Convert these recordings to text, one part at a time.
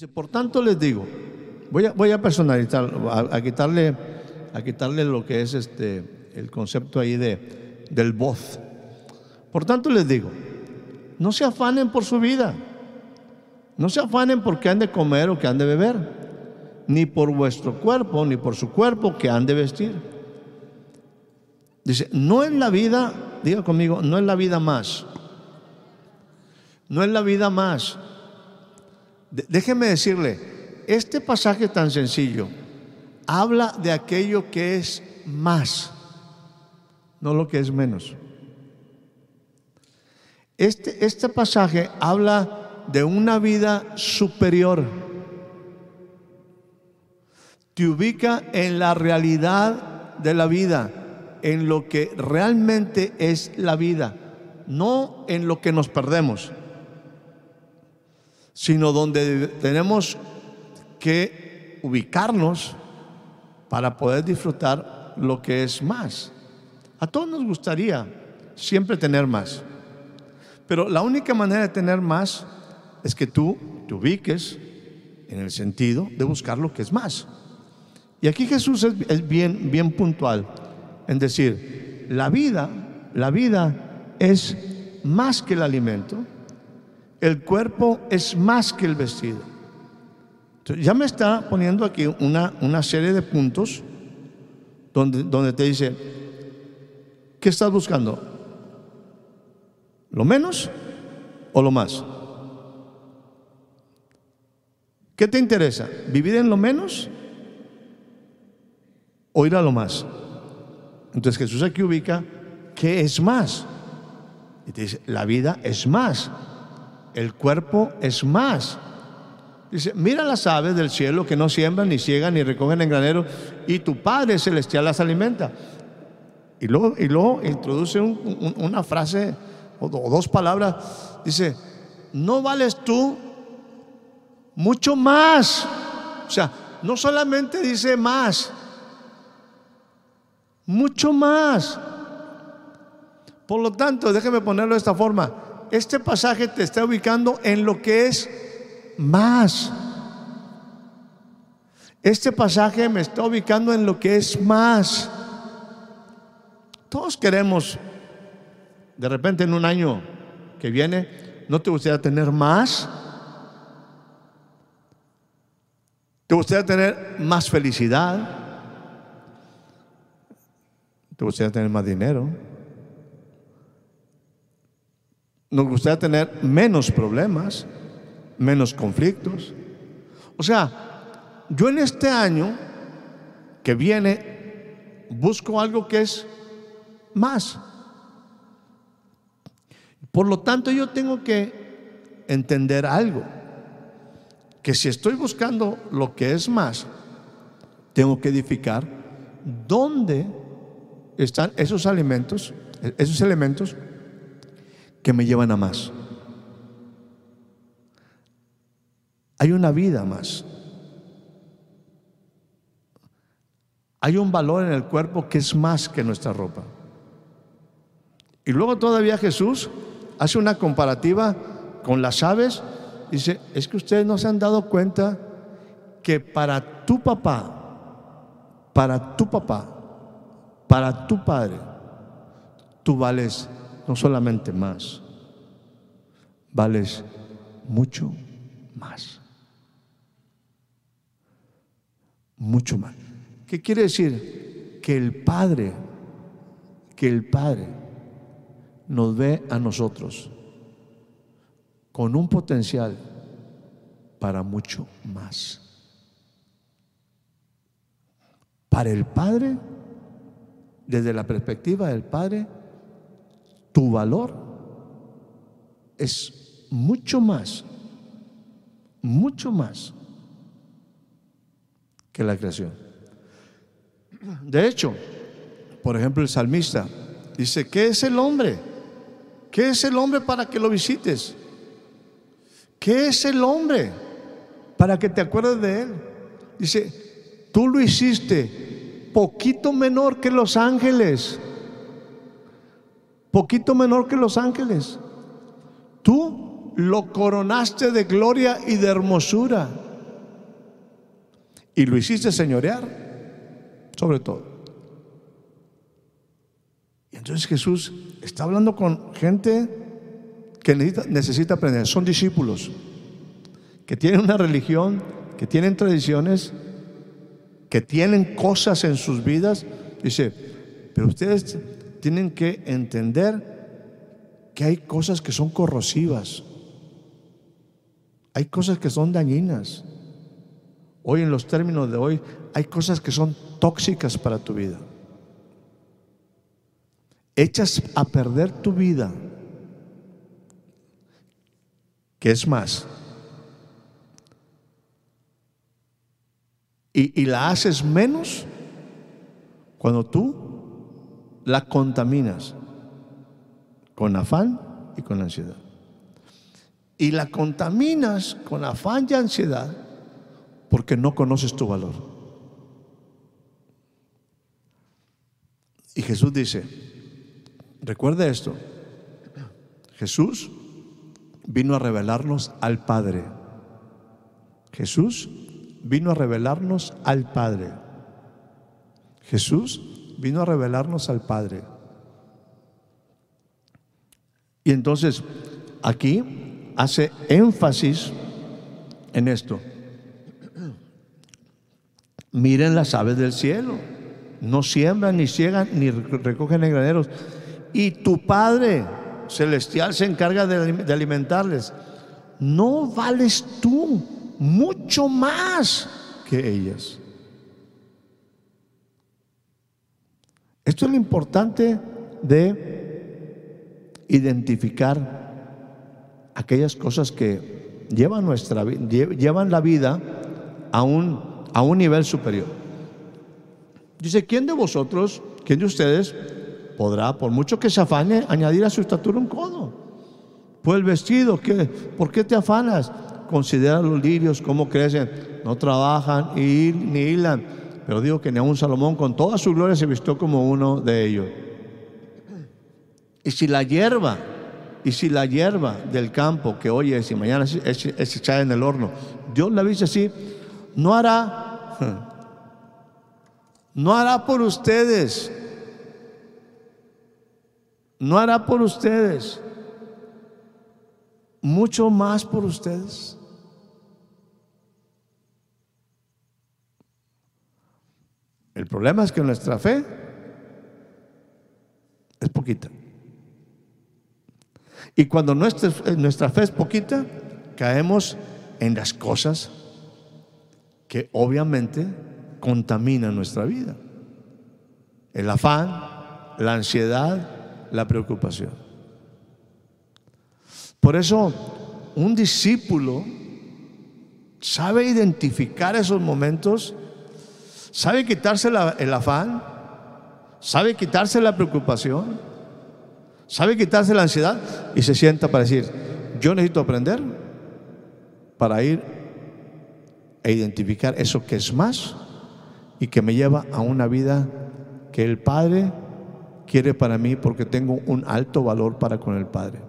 Dice, por tanto les digo, voy a, voy a personalizar, a, quitarle, a quitarle lo que es este, el concepto ahí de, del voz. Por tanto les digo, no se afanen por su vida, no se afanen por qué han de comer o qué han de beber, ni por vuestro cuerpo, ni por su cuerpo que han de vestir. Dice, no es la vida, diga conmigo, no es la vida más, no es la vida más Déjeme decirle, este pasaje tan sencillo habla de aquello que es más, no lo que es menos. Este, este pasaje habla de una vida superior. Te ubica en la realidad de la vida, en lo que realmente es la vida, no en lo que nos perdemos sino donde tenemos que ubicarnos para poder disfrutar lo que es más. A todos nos gustaría siempre tener más, pero la única manera de tener más es que tú te ubiques en el sentido de buscar lo que es más. Y aquí Jesús es, bien, bien puntual en decir, la vida, la vida es más que el alimento, el cuerpo es más que el vestido. ya me está poniendo aquí una, una serie de puntos donde, donde te dice, ¿qué estás buscando? ¿Lo menos o lo más? ¿Qué te interesa? ¿Vivir en lo menos o ir a lo más? Entonces Jesús aquí ubica qué es más. Y te dice, la vida es más el cuerpo es más. Dice, mira las aves del cielo que no siembran, ni ciegan, ni recogen en granero, y tu Padre Celestial las alimenta. Y luego, y luego introduce una frase o, dos palabras. Dice, no vales tú mucho más. O sea, no solamente dice más, mucho más. Por lo tanto, déjeme ponerlo de esta forma este pasaje te está ubicando en lo que es más. Este pasaje me está ubicando en lo que es más. Todos queremos, de repente en un año que viene, ¿no te gustaría tener más? ¿Te gustaría tener más felicidad? ¿Te gustaría tener más dinero? Nos gustaría tener menos problemas, menos conflictos. O sea, yo en este año que viene busco algo que es más. Por lo tanto, yo tengo que entender algo, que si estoy buscando lo que es más, tengo que edificar dónde están esos alimentos, esos elementos que me llevan a más. Hay una vida más. Hay un valor en el cuerpo que es más que nuestra ropa. Y luego todavía Jesús hace una comparativa con las aves. Dice, es que ustedes no se han dado cuenta que para tu papá, para tu papá, para tu padre, tú vales no solamente más, vales mucho más. Mucho más. ¿Qué quiere decir? Que el Padre, que el Padre nos ve a nosotros con un potencial para mucho más. Para el Padre, desde la perspectiva del Padre, tu valor es mucho más, mucho más que la creación. De hecho, por ejemplo, el salmista dice, ¿qué es el hombre? ¿Qué es el hombre para que lo visites? ¿Qué es el hombre para que te acuerdes de él? Dice, tú lo hiciste poquito menor que los ángeles. Poquito menor que los ángeles. Tú lo coronaste de gloria y de hermosura. Y lo hiciste señorear sobre todo. Y entonces Jesús está hablando con gente que necesita, necesita aprender. Son discípulos que tienen una religión, que tienen tradiciones, que tienen cosas en sus vidas. Dice, pero ustedes tienen que entender que hay cosas que son corrosivas. Hay cosas que son dañinas. Hoy en los términos de hoy hay cosas que son tóxicas para tu vida. Echas a perder tu vida. ¿Qué es más? Y, y, la haces menos cuando tú la contaminas con afán y con ansiedad. Y la contaminas con afán y ansiedad porque no conoces tu valor. Y Jesús dice, recuerde esto, Jesús vino a revelarnos al Padre. Jesús vino a revelarnos al Padre. Jesús vino a revelarnos al Padre. Y entonces aquí hace énfasis en esto. Miren las aves del cielo. No siembran, ni ciegan, ni recogen en graneros. Y tu Padre celestial se encarga de alimentarles. No vales tú mucho más que ellas. Esto es lo importante de identificar aquellas cosas que llevan, nuestra, llevan la vida a un a un nivel superior. Dice, ¿quién de vosotros, quién de ustedes podrá, por mucho que se afane, añadir a su estatura un codo? Pues el vestido, ¿qué? ¿por qué te afanas? Considera los lirios, cómo crecen, no trabajan ni hilan. Pero digo que ni un Salomón con toda su gloria se vistió como uno de ellos. Y si la hierba, y si la hierba del campo que hoy es y mañana es, echada en el horno, Dios la dice así, no hará, no hará por ustedes, no hará por ustedes, mucho más por ustedes. El problema es que nuestra fe es poquita. Y cuando nuestra, nuestra fe es poquita, caemos en las cosas que obviamente contamina nuestra vida. El afán, la ansiedad, la preocupación. Por eso, un discípulo sabe identificar esos momentos, sabe quitarse el afán, sabe quitarse la preocupación, sabe quitarse la ansiedad y se sienta para decir, yo necesito aprender para ir e identificar eso que es más y que me lleva a una vida que el Padre quiere para mí porque tengo un alto valor para con el Padre.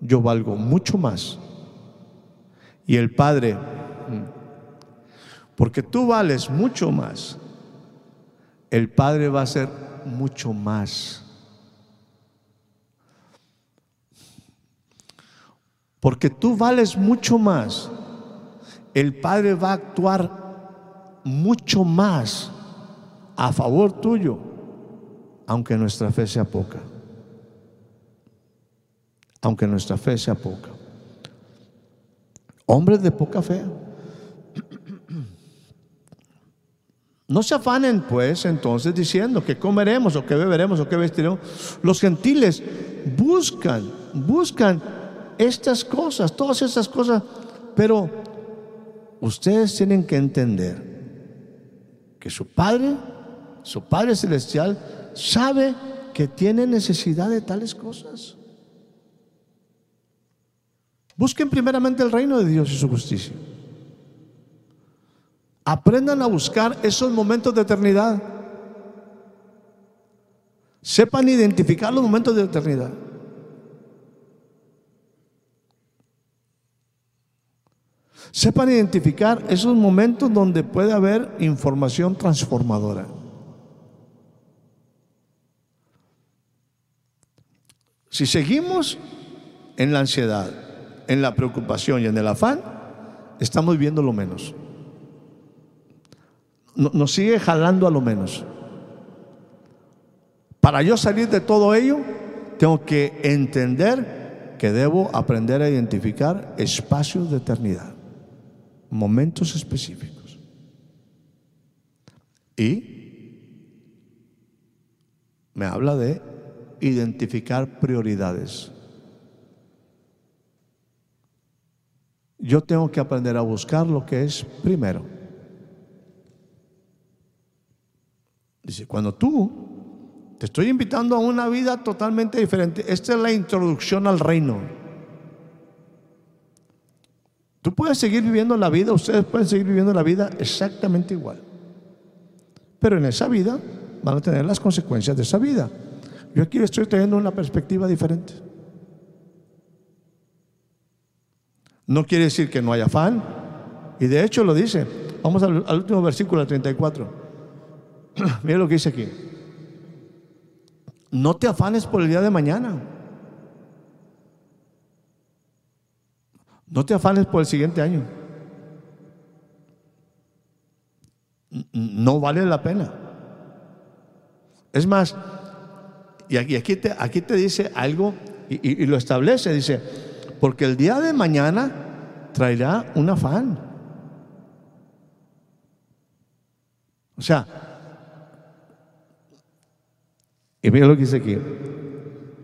Yo valgo mucho más. Y el Padre, porque tú vales mucho más, el Padre va a ser mucho más. Porque tú vales mucho más el Padre va a actuar mucho más a favor tuyo, aunque nuestra fe sea poca. Aunque nuestra fe sea poca. Hombres de poca fe. No se afanen, pues, entonces diciendo que comeremos o que beberemos o que vestiremos. Los gentiles buscan, buscan estas cosas, todas estas cosas, pero ustedes tienen que entender que su Padre, su Padre Celestial, sabe que tiene necesidad de tales cosas. Busquen primeramente el reino de Dios y su justicia. Aprendan a buscar esos momentos de eternidad. Sepan identificar los momentos de eternidad. Sepan identificar esos momentos donde puede haber información transformadora. Si seguimos en la ansiedad, en la preocupación y en el afán, estamos viendo lo menos. Nos sigue jalando a lo menos. Para yo salir de todo ello, tengo que entender que debo aprender a identificar espacios de eternidad, momentos específicos. Y me habla de identificar prioridades. yo tengo que aprender a buscar lo que es primero. Dice, cuando tú te estoy invitando a una vida totalmente diferente, esta es la introducción al reino. Tú puedes seguir viviendo la vida, ustedes pueden seguir viviendo la vida exactamente igual. Pero en esa vida van a tener las consecuencias de esa vida. Yo aquí estoy teniendo una perspectiva diferente. No quiere decir que no haya afán. Y de hecho lo dice. Vamos al, último versículo, 34. Mira lo que dice aquí. No te afanes por el día de mañana. No te afanes por el siguiente año. No vale la pena. Es más, y aquí, te, aquí te dice algo y, y lo establece, dice, porque el día de mañana traerá un afán. O sea, y mira lo que dice aquí.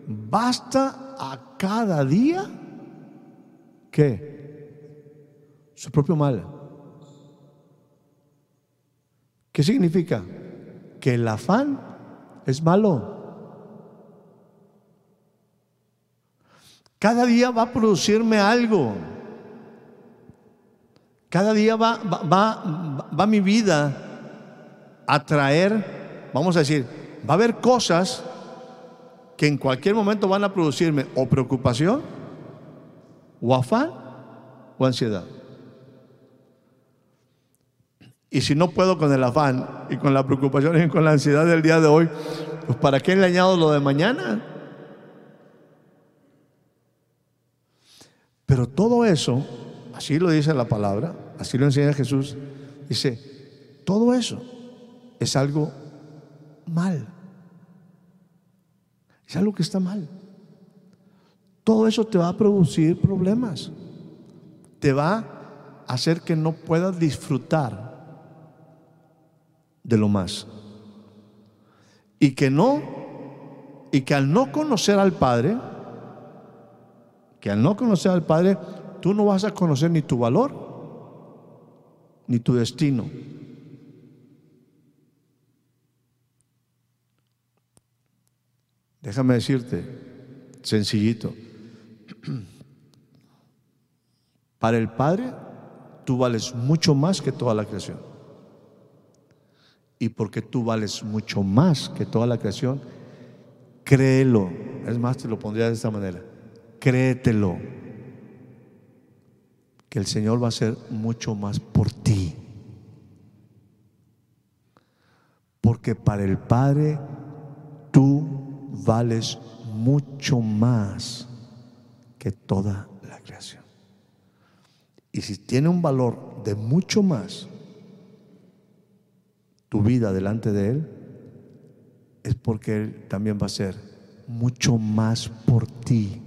Basta a cada día que su propio mal. ¿Qué significa? Que el afán es malo. Cada día va a producirme algo. Cada día va, va, va, mi vida a traer, vamos a decir, va a haber cosas que en cualquier momento van a producirme o preocupación, o afán, o ansiedad. Y si no puedo con el afán y con la preocupación y con la ansiedad del día de hoy, pues ¿para qué le añado lo de mañana? Pero todo eso, así lo dice la palabra, así lo enseña Jesús, dice, todo eso es algo mal. Es algo que está mal. Todo eso te va a producir problemas. Te va a hacer que no puedas disfrutar de lo más. Y que no, y que al no conocer al Padre, que al no conocer al Padre, tú no vas a conocer ni tu valor, ni tu destino. Déjame decirte, sencillito, para el Padre tú vales mucho más que toda la creación. Y porque tú vales mucho más que toda la creación, créelo. Es más, te lo pondría de esta manera créetelo, que el Señor va a hacer mucho más por ti. Porque para el Padre tú vales mucho más que toda la creación. Y si tiene un valor de mucho más tu vida delante de Él, es porque Él también va a ser mucho más por ti.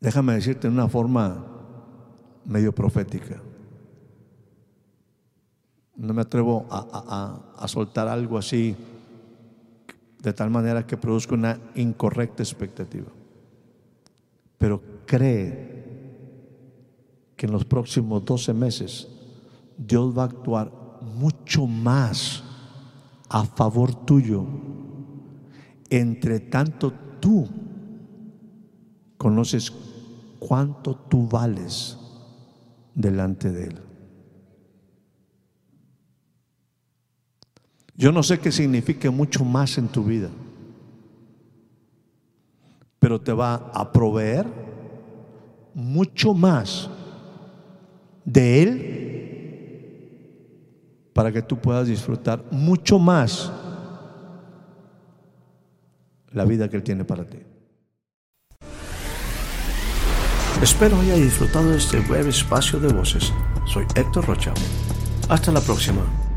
Déjame decirte de una forma medio profética. No me atrevo a, a soltar algo así de tal manera que produzca una incorrecta expectativa. Pero cree que en los próximos 12 meses Dios va a actuar mucho más a favor tuyo. Entre tanto tú conoces cuánto tú vales delante de Él. Yo no sé qué signifique mucho más en tu vida, pero te va a proveer mucho más de Él para que tú puedas disfrutar mucho más la vida que Él tiene para ti. Espero haya disfrutado de este breve espacio de voces. Soy Héctor Rocha. Hasta la próxima.